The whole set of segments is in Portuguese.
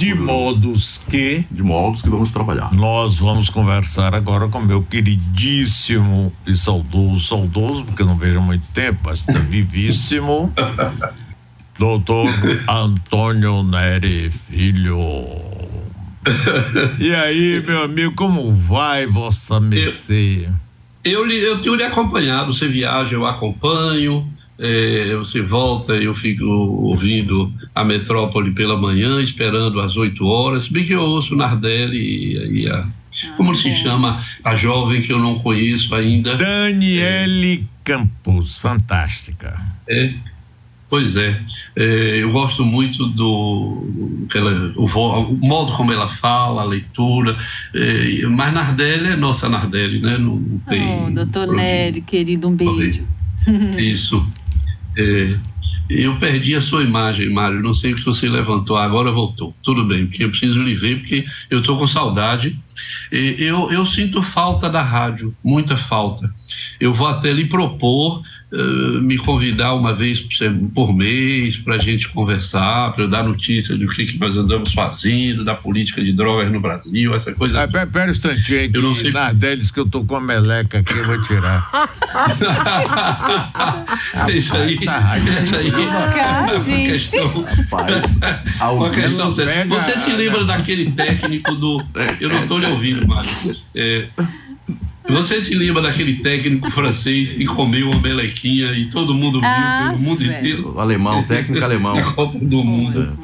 De modos que. De modos que vamos trabalhar. Nós vamos conversar agora com meu queridíssimo e saudoso, saudoso, porque não vejo há muito tempo, mas está vivíssimo. doutor Antônio Neri Filho. E aí, meu amigo, como vai vossa mercê? Eu, eu, eu tenho lhe acompanhado, você viaja, eu acompanho, é, você volta, eu fico ouvindo a metrópole pela manhã, esperando às 8 horas, bem que eu ouço Nardelli e, e a. Ah, como se chama a jovem que eu não conheço ainda? Daniele é, Campos, fantástica. É, Pois é, é, eu gosto muito do ela, o, o, modo como ela fala, a leitura, é, mas Nardelli é nossa Nardelli, né? Não, não tem. Oh, doutor Nery, querido, um beijo. Isso. É, eu perdi a sua imagem, Mário. Não sei se você levantou, agora voltou. Tudo bem, porque eu preciso lhe ver, porque eu estou com saudade. Eu, eu sinto falta da rádio, muita falta. Eu vou até lhe propor uh, me convidar uma vez por mês para a gente conversar, para eu dar notícia do que, que nós andamos fazendo, da política de drogas no Brasil, essa coisa. Ah, pera, pera um instantinho aí, eu não sei... Nardeles que eu tô com a meleca aqui, eu vou tirar. isso aí, isso aí. Uma questão. uma questão Você se lembra daquele técnico do. Eu não estou lhe ouvindo, Mário. É, você se lembra daquele técnico francês que comeu uma melequinha e todo mundo viu, ah, o mundo inteiro? O alemão, técnico alemão. A Copa do Mundo.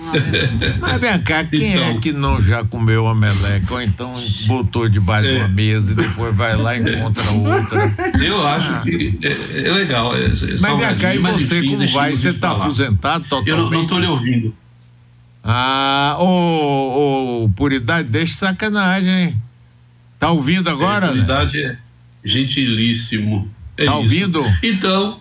Mas vem cá, quem é então, é que não já comeu uma meleca? Ou então botou debaixo é. de uma mesa e depois vai lá e encontra outra? Eu acho ah. que é, é legal. É, é mas vem cá, e você como vai? Você está aposentado totalmente? Eu não estou lhe ouvindo. Ah, ô, ô, por idade, deixa sacanagem, hein? Tá ouvindo agora? A verdade é gentilíssimo. É tá isso. ouvindo? Então.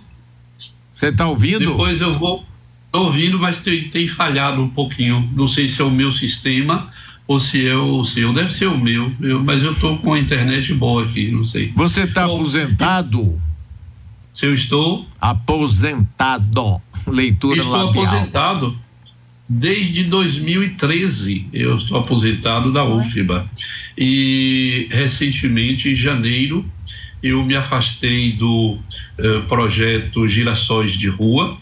Você tá ouvindo? Depois eu vou. Tô ouvindo, mas tem, tem falhado um pouquinho. Não sei se é o meu sistema ou se é o seu. Deve ser o meu, eu, mas eu tô com a internet boa aqui, não sei. Você tá aposentado? Se eu estou? Aposentado. Leitura estou labial. Estou aposentado desde 2013. Eu estou aposentado da UFBA. E recentemente, em janeiro, eu me afastei do uh, projeto Girassóis de Rua,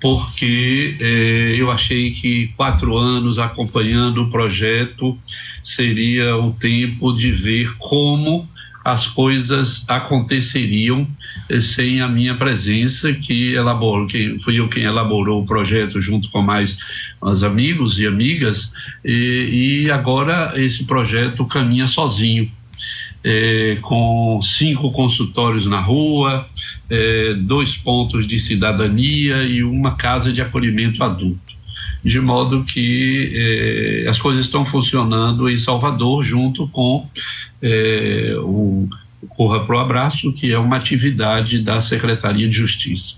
porque eh, eu achei que quatro anos acompanhando o projeto seria o tempo de ver como as coisas aconteceriam eh, sem a minha presença, que elaborou, que fui eu quem elaborou o projeto junto com mais os amigos e amigas, e, e agora esse projeto caminha sozinho. É, com cinco consultórios na rua, é, dois pontos de cidadania e uma casa de acolhimento adulto. De modo que é, as coisas estão funcionando em Salvador, junto com é, o Corra Pro Abraço, que é uma atividade da Secretaria de Justiça.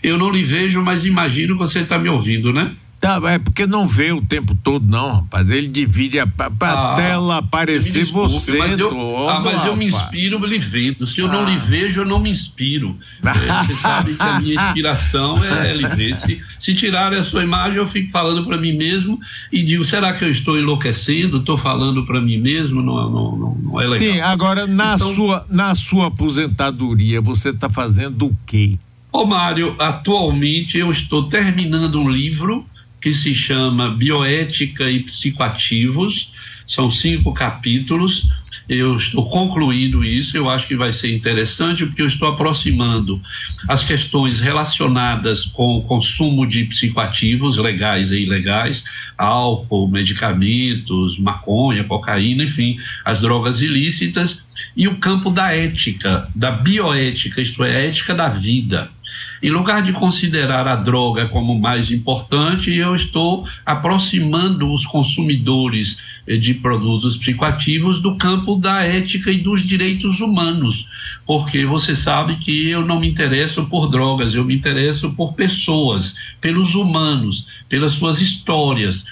Eu não lhe vejo, mas imagino que você está me ouvindo, né? Tá, é porque não vê o tempo todo, não, rapaz. Ele divide a, pra ah, tela aparecer desculpe, você. Mas eu, todo, ah, mas eu me inspiro lhe vendo. Se eu ah. não lhe vejo, eu não me inspiro. É, você sabe que a minha inspiração é lhe ver. Se, se tirarem a sua imagem, eu fico falando para mim mesmo e digo: será que eu estou enlouquecendo? Estou falando para mim mesmo? Não, não, não, não, é legal. Sim, agora na, então, sua, na sua aposentadoria, você está fazendo o quê? Ô Mário, atualmente eu estou terminando um livro que se chama Bioética e Psicoativos. São cinco capítulos. Eu estou concluindo isso. Eu acho que vai ser interessante porque eu estou aproximando as questões relacionadas com o consumo de psicoativos legais e ilegais, álcool, medicamentos, maconha, cocaína, enfim, as drogas ilícitas, e o campo da ética, da bioética, isto é, a ética da vida em lugar de considerar a droga como mais importante, eu estou aproximando os consumidores eh, de produtos psicoativos do campo da ética e dos direitos humanos, porque você sabe que eu não me interesso por drogas, eu me interesso por pessoas, pelos humanos, pelas suas histórias.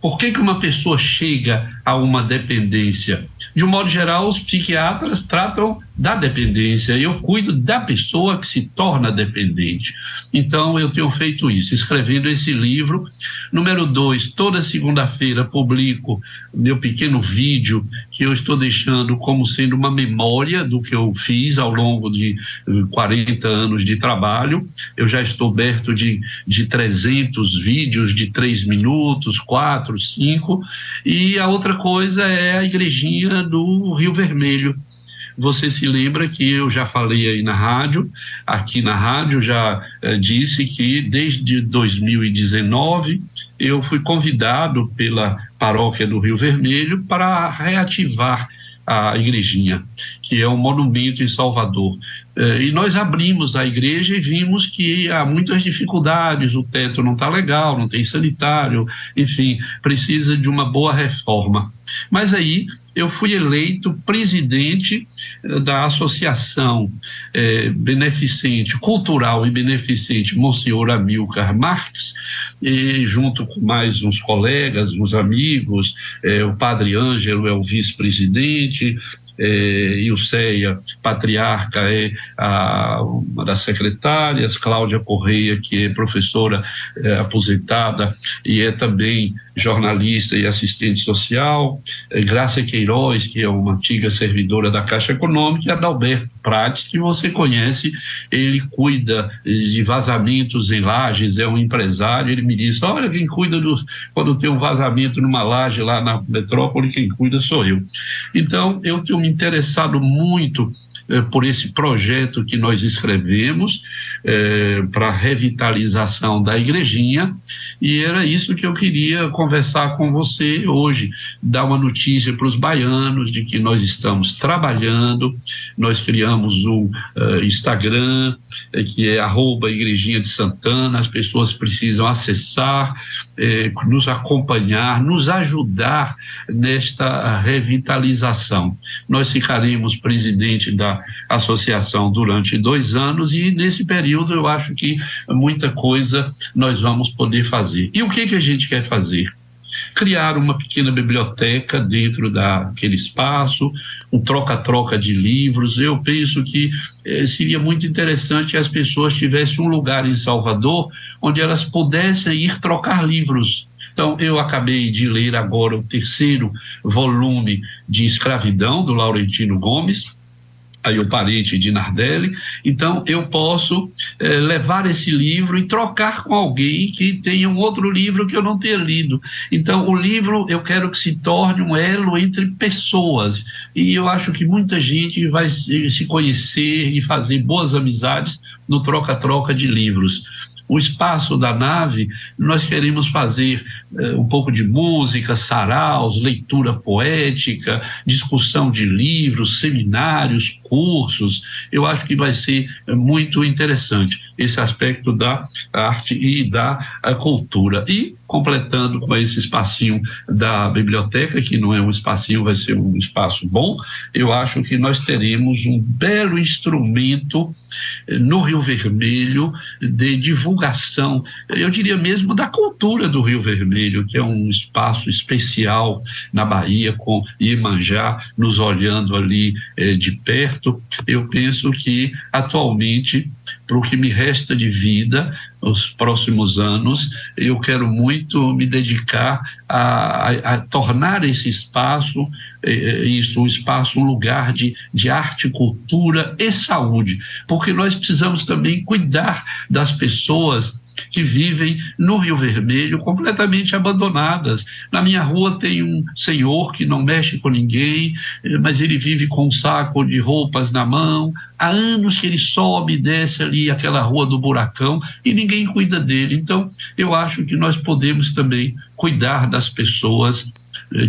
Por que, que uma pessoa chega a uma dependência? De um modo geral, os psiquiatras tratam da dependência, eu cuido da pessoa que se torna dependente. Então, eu tenho feito isso, escrevendo esse livro. Número dois, toda segunda-feira publico meu pequeno vídeo que eu estou deixando como sendo uma memória do que eu fiz ao longo de 40 eh, anos de trabalho. Eu já estou perto de, de 300 vídeos de três minutos, quatro, cinco. E a outra coisa é a igrejinha do Rio Vermelho você se lembra que eu já falei aí na rádio, aqui na rádio já eh, disse que desde 2019 eu fui convidado pela paróquia do Rio Vermelho para reativar a igrejinha, que é um monumento em Salvador. Eh, e nós abrimos a igreja e vimos que há muitas dificuldades, o teto não está legal, não tem sanitário, enfim, precisa de uma boa reforma. Mas aí eu fui eleito presidente eh, da Associação eh, Beneficente, Cultural e Beneficente Monsenhor Amilcar Marques, e junto com mais uns colegas, uns amigos, eh, o Padre Ângelo é o vice-presidente, eh, Ilceia Patriarca é uma das secretárias, Cláudia Correia, que é professora eh, aposentada e é também jornalista e assistente social, eh, Graça Queiroz, que é uma antiga servidora da Caixa Econômica, e Adalberto Prates, que você conhece, ele cuida de vazamentos em lajes, é um empresário, ele me disse, olha, quem cuida do, quando tem um vazamento numa laje lá na metrópole, quem cuida sou eu. Então, eu tenho me interessado muito eh, por esse projeto que nós escrevemos eh, para revitalização da igrejinha e era isso que eu queria conversar com você hoje, dar uma notícia para os baianos de que nós estamos trabalhando, nós criamos o uh, Instagram, que é arroba Igrejinha de Santana, as pessoas precisam acessar, eh, nos acompanhar, nos ajudar nesta revitalização. Nós ficaremos presidente da associação durante dois anos e nesse período eu acho que muita coisa nós vamos poder fazer. E o que, que a gente quer fazer? Criar uma pequena biblioteca dentro daquele espaço, um troca-troca de livros. Eu penso que eh, seria muito interessante as pessoas tivessem um lugar em Salvador onde elas pudessem ir trocar livros. Então, eu acabei de ler agora o terceiro volume de Escravidão, do Laurentino Gomes, aí o parente de Nardelli, então eu posso eh, levar esse livro e trocar com alguém que tenha um outro livro que eu não tenha lido. Então o livro eu quero que se torne um elo entre pessoas. E eu acho que muita gente vai se conhecer e fazer boas amizades no troca-troca de livros. O espaço da nave, nós queremos fazer eh, um pouco de música, saraus, leitura poética, discussão de livros, seminários, cursos. Eu acho que vai ser eh, muito interessante esse aspecto da arte e da cultura. E completando com esse espacinho da biblioteca, que não é um espacinho, vai ser um espaço bom, eu acho que nós teremos um belo instrumento eh, no Rio Vermelho de divulgação, eu diria mesmo da cultura do Rio Vermelho, que é um espaço especial na Bahia, com Iemanjá nos olhando ali eh, de perto. Eu penso que atualmente para o que me resta de vida, os próximos anos, eu quero muito me dedicar a, a, a tornar esse espaço, eh, eh, isso, um espaço, um lugar de, de arte, cultura e saúde, porque nós precisamos também cuidar das pessoas que vivem no Rio Vermelho completamente abandonadas. Na minha rua tem um senhor que não mexe com ninguém, eh, mas ele vive com um saco de roupas na mão. Há anos que ele sobe e desce ali aquela rua do buracão e ninguém cuida dele. Então, eu acho que nós podemos também cuidar das pessoas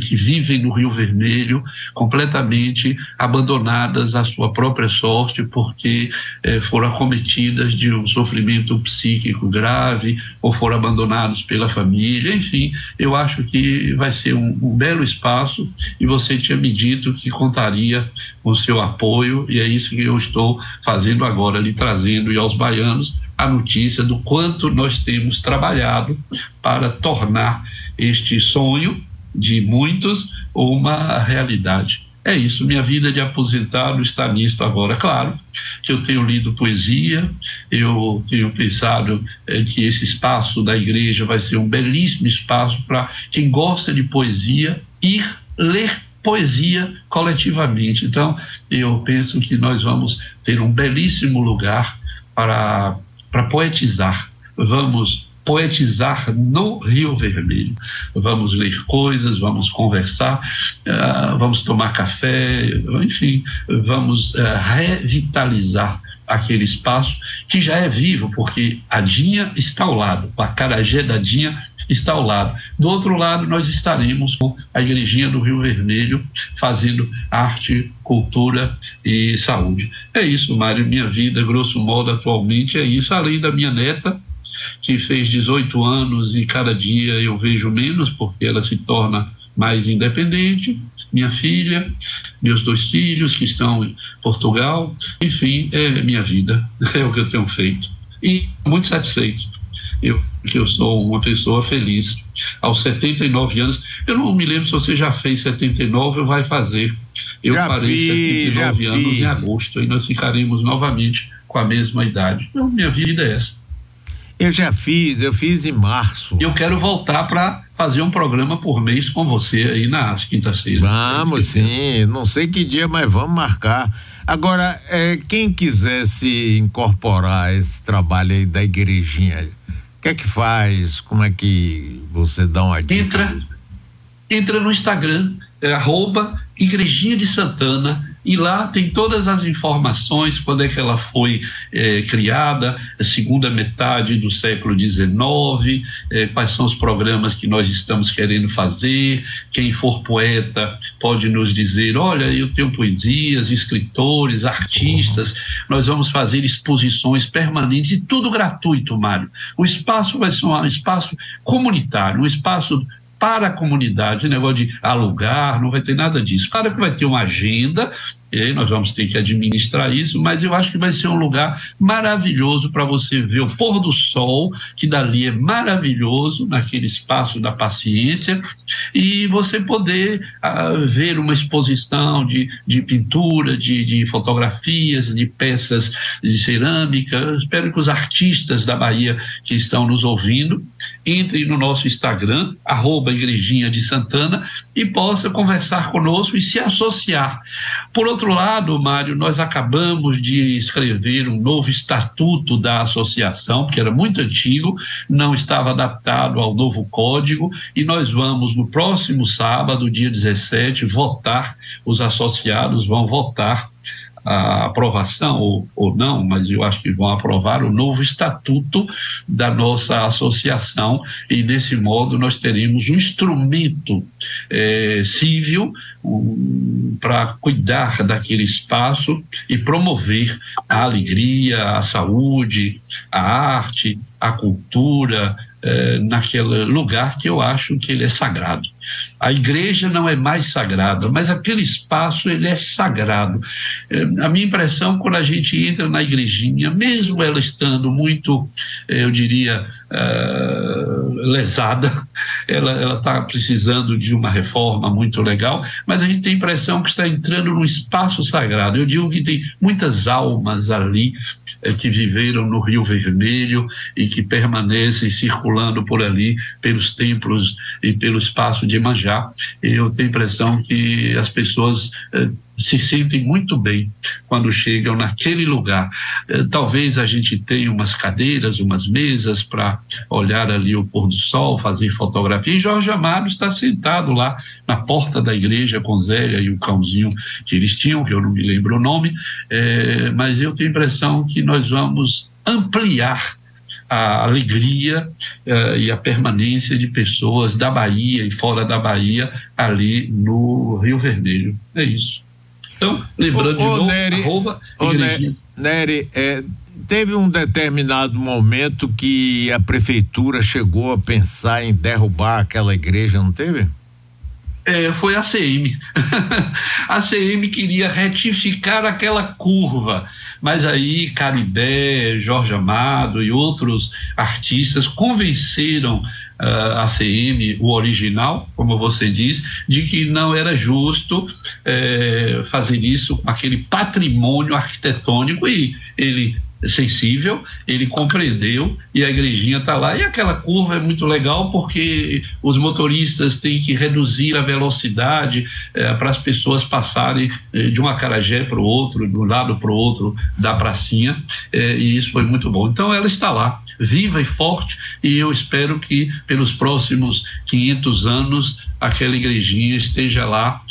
que vivem no Rio Vermelho completamente abandonadas à sua própria sorte porque eh, foram acometidas de um sofrimento psíquico grave ou foram abandonados pela família, enfim, eu acho que vai ser um, um belo espaço e você tinha me dito que contaria com o seu apoio e é isso que eu estou fazendo agora, lhe trazendo e aos baianos a notícia do quanto nós temos trabalhado para tornar este sonho de muitos uma realidade. é isso, minha vida de aposentado está nisto agora. Claro que eu tenho lido poesia, eu tenho pensado é, que esse espaço da igreja vai ser um belíssimo espaço para quem gosta de poesia ir ler poesia coletivamente. Então, eu penso que nós vamos ter um belíssimo lugar para, para poetizar. Vamos poetizar no Rio Vermelho. Vamos ler coisas, vamos conversar, uh, vamos tomar café, enfim, vamos uh, revitalizar aquele espaço que já é vivo, porque a Dinha está ao lado, a Carajé da Dinha está ao lado. Do outro lado, nós estaremos com a Igrejinha do Rio Vermelho fazendo arte, cultura e saúde. É isso, Mário, minha vida, grosso modo, atualmente é isso, além da minha neta, que fez 18 anos e cada dia eu vejo menos, porque ela se torna mais independente, minha filha, meus dois filhos que estão em Portugal, enfim, é minha vida, é o que eu tenho feito. E muito satisfeito. Eu, eu sou uma pessoa feliz. Aos 79 anos, eu não me lembro se você já fez 79 ou vai fazer. Eu já farei fiz, 79 anos fiz. em agosto e nós ficaremos novamente com a mesma idade. Então, minha vida é essa. Eu já fiz, eu fiz em março. Eu quero voltar para fazer um programa por mês com você aí nas quintas-feiras. Vamos sim, não sei que dia, mas vamos marcar. Agora, é, quem quiser se incorporar a esse trabalho aí da igrejinha, o que é que faz? Como é que você dá uma dica? Entra, entra no Instagram, é, arroba Igrejinha de Santana, e lá tem todas as informações, quando é que ela foi é, criada, a segunda metade do século XIX, é, quais são os programas que nós estamos querendo fazer, quem for poeta pode nos dizer, olha, eu tenho poesias, escritores, artistas, nós vamos fazer exposições permanentes e tudo gratuito, Mário. O espaço vai ser um espaço comunitário, um espaço para a comunidade, negócio de alugar, não vai ter nada disso. Claro que vai ter uma agenda, e aí nós vamos ter que administrar isso, mas eu acho que vai ser um lugar maravilhoso para você ver o pôr do sol, que dali é maravilhoso, naquele espaço da paciência, e você poder uh, ver uma exposição de, de pintura, de, de fotografias, de peças de cerâmica. Eu espero que os artistas da Bahia que estão nos ouvindo entrem no nosso Instagram, arroba Igrejinha de Santana, e possa conversar conosco e se associar. Por outro lado, Mário, nós acabamos de escrever um novo estatuto da associação, que era muito antigo, não estava adaptado ao novo código, e nós vamos, no próximo sábado, dia 17, votar, os associados vão votar a aprovação ou, ou não, mas eu acho que vão aprovar o novo estatuto da nossa associação e desse modo nós teremos um instrumento eh, civil um, para cuidar daquele espaço e promover a alegria, a saúde, a arte, a cultura, eh, naquele lugar que eu acho que ele é sagrado. A igreja não é mais sagrada, mas aquele espaço ele é sagrado. Eh, a minha impressão quando a gente entra na igrejinha, mesmo ela estando muito, eh, eu diria, lesada, ela está precisando de uma reforma muito legal, mas a gente tem a impressão que está entrando num espaço sagrado. Eu digo que tem muitas almas ali que viveram no Rio Vermelho e que permanecem circulando por ali, pelos templos e pelo espaço de Emanjá. Eu tenho a impressão que as pessoas eh, se sentem muito bem quando chegam naquele lugar. Eh, talvez a gente tenha umas cadeiras, umas mesas para olhar ali o pôr do sol, fazer fotografia. E Jorge Amado está sentado lá na porta da igreja com Zélia e o cãozinho que eles tinham, que eu não me lembro o nome, eh, mas eu tenho a impressão que nós vamos ampliar a alegria uh, e a permanência de pessoas da Bahia e fora da Bahia ali no Rio Vermelho. É isso. Então, lembrando Ô, de novo, Nery, arroba ô, igrejinha. Nery, é, teve um determinado momento que a prefeitura chegou a pensar em derrubar aquela igreja, não teve? É, foi a CM. a CM queria retificar aquela curva, mas aí Caribé, Jorge Amado e outros artistas convenceram uh, ACM, o original, como você diz, de que não era justo eh, fazer isso com aquele patrimônio arquitetônico e ele sensível, ele compreendeu e a igrejinha está lá. E aquela curva é muito legal porque os motoristas têm que reduzir a velocidade eh, para as pessoas passarem eh, de um acarajé para o outro, de um lado para o outro da pracinha, eh, e isso foi muito bom. Então ela está lá, viva e forte, e eu espero que pelos próximos 500 anos aquela igrejinha esteja lá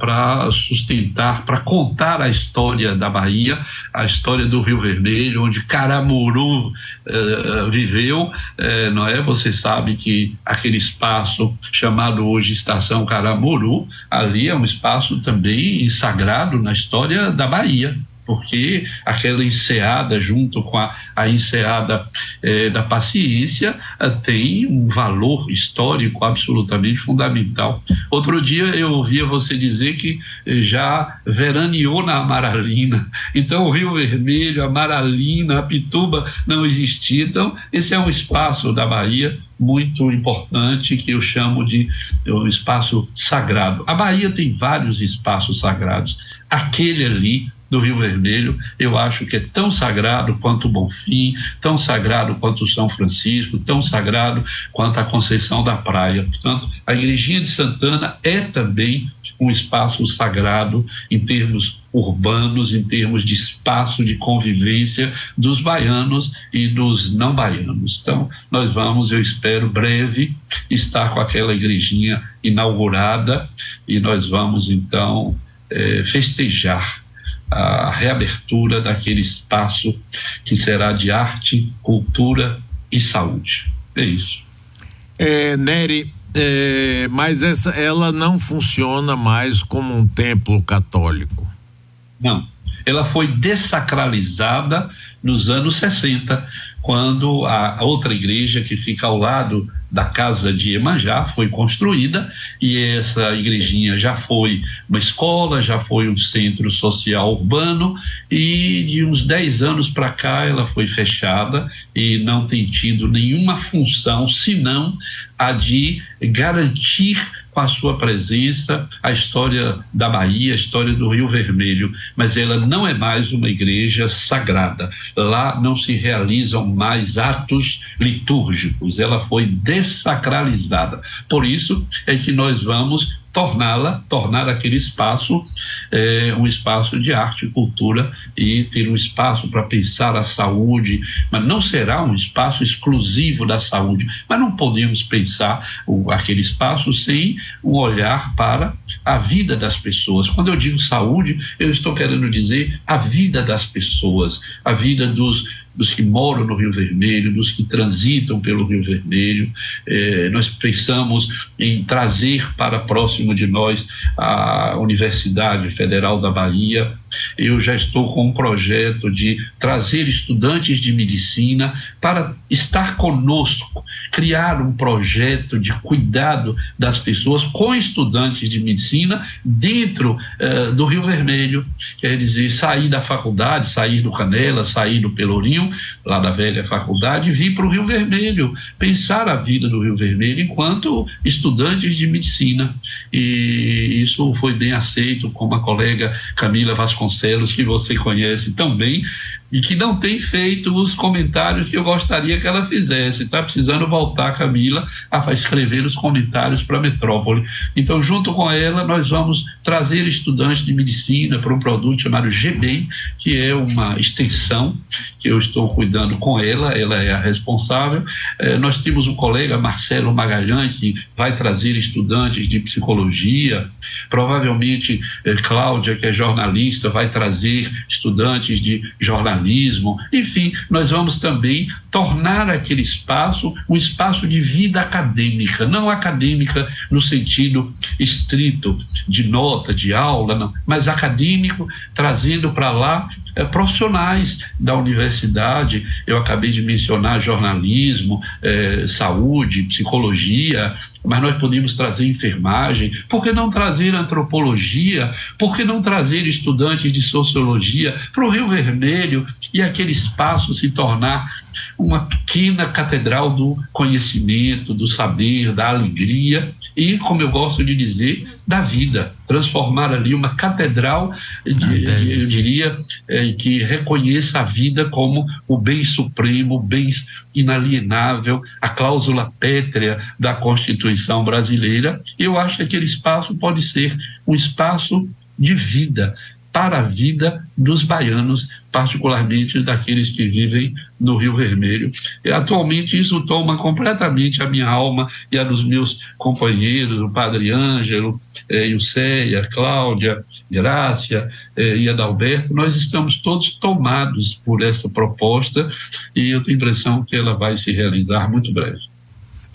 para sustentar, para contar a história da Bahia, a história do Rio Vermelho, onde Caramuru eh, viveu, eh, não é? Você sabe que aquele espaço chamado hoje Estação Caramuru, ali é um espaço também sagrado na história da Bahia porque aquela enseada, junto com a, a enseada eh, da paciência, eh, tem um valor histórico absolutamente fundamental. Outro dia eu ouvia você dizer que eh, já veraneou na Amaralina, então o Rio Vermelho, a Amaralina, a Pituba não existia. Então, esse é um espaço da Bahia muito importante que eu chamo de um espaço sagrado. A Bahia tem vários espaços sagrados. Aquele ali do Rio Vermelho, eu acho que é tão sagrado quanto o Bonfim, tão sagrado quanto o São Francisco, tão sagrado quanto a Conceição da Praia. Portanto, a Igrejinha de Santana é também um espaço sagrado em termos urbanos, em termos de espaço de convivência dos baianos e dos não baianos. Então, nós vamos, eu espero, breve, estar com aquela igrejinha inaugurada e nós vamos, então, eh, festejar a reabertura daquele espaço que será de arte, cultura e saúde. É isso. É, Nery, é, mas essa, ela não funciona mais como um templo católico. Não. Ela foi dessacralizada nos anos 60, quando a outra igreja que fica ao lado da casa de Emanjá foi construída e essa igrejinha já foi uma escola, já foi um centro social urbano e de uns 10 anos para cá ela foi fechada e não tem tido nenhuma função senão a de garantir com a sua presença a história da Bahia, a história do Rio Vermelho, mas ela não é mais uma igreja sagrada. Lá não se realizam mais atos litúrgicos, ela foi dessacralizada. Por isso é que nós vamos torná-la, tornar aquele espaço é, um espaço de arte e cultura e ter um espaço para pensar a saúde, mas não será um espaço exclusivo da saúde. Mas não podemos pensar o, aquele espaço sem um olhar para a vida das pessoas. Quando eu digo saúde, eu estou querendo dizer a vida das pessoas, a vida dos dos que moram no Rio Vermelho, dos que transitam pelo Rio Vermelho. Eh, nós pensamos em trazer para próximo de nós a Universidade Federal da Bahia. Eu já estou com um projeto de trazer estudantes de medicina para estar conosco, criar um projeto de cuidado das pessoas com estudantes de medicina dentro eh, do Rio Vermelho, quer dizer, sair da faculdade, sair do Canela, sair do Pelourinho lá da velha faculdade, vir para o Rio Vermelho, pensar a vida do Rio Vermelho enquanto estudantes de medicina. E isso foi bem aceito com a colega Camila Vasconcelos, que você conhece tão bem, e que não tem feito os comentários que eu gostaria que ela fizesse. Está precisando voltar, Camila, a escrever os comentários para a metrópole. Então, junto com ela, nós vamos trazer estudantes de medicina para um produto chamado GBEM, que é uma extensão que eu estou cuidando com ela, ela é a responsável. Eh, nós temos um colega, Marcelo Magalhães, que vai trazer estudantes de psicologia. Provavelmente, eh, Cláudia, que é jornalista, vai trazer estudantes de jornalismo enfim, nós vamos também tornar aquele espaço um espaço de vida acadêmica, não acadêmica no sentido estrito de nota, de aula, não, mas acadêmico, trazendo para lá é, profissionais da universidade. Eu acabei de mencionar jornalismo, é, saúde, psicologia, mas nós podemos trazer enfermagem, por que não trazer antropologia, por que não trazer estudantes de sociologia para o Rio Vermelho e aquele espaço se tornar uma pequena catedral do conhecimento, do saber, da alegria e, como eu gosto de dizer, da vida. Transformar ali uma catedral, de, de, eu diria, é, que reconheça a vida como o bem supremo, o bem inalienável, a cláusula pétrea da Constituição brasileira. Eu acho que aquele espaço pode ser um espaço de vida, para a vida dos baianos, particularmente daqueles que vivem no Rio Vermelho. E, atualmente isso toma completamente a minha alma e a dos meus companheiros, o Padre Ângelo, eh, Ilceia, Cláudia, Grácia eh, e Adalberto. Nós estamos todos tomados por essa proposta e eu tenho a impressão que ela vai se realizar muito breve.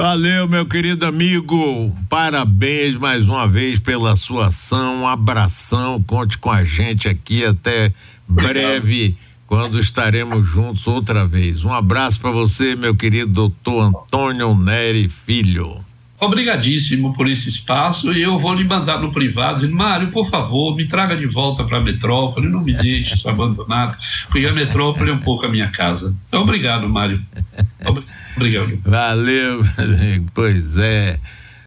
Valeu, meu querido amigo. Parabéns mais uma vez pela sua ação. Um abração. Conte com a gente aqui até breve, quando estaremos juntos outra vez. Um abraço para você, meu querido doutor Antônio Neri Filho. Obrigadíssimo por esse espaço e eu vou lhe mandar no privado, dizendo, Mário, por favor, me traga de volta para a metrópole, não me deixe abandonado, porque a metrópole é um pouco a minha casa. Então, obrigado, Mário. Obrigado. Valeu, pois é.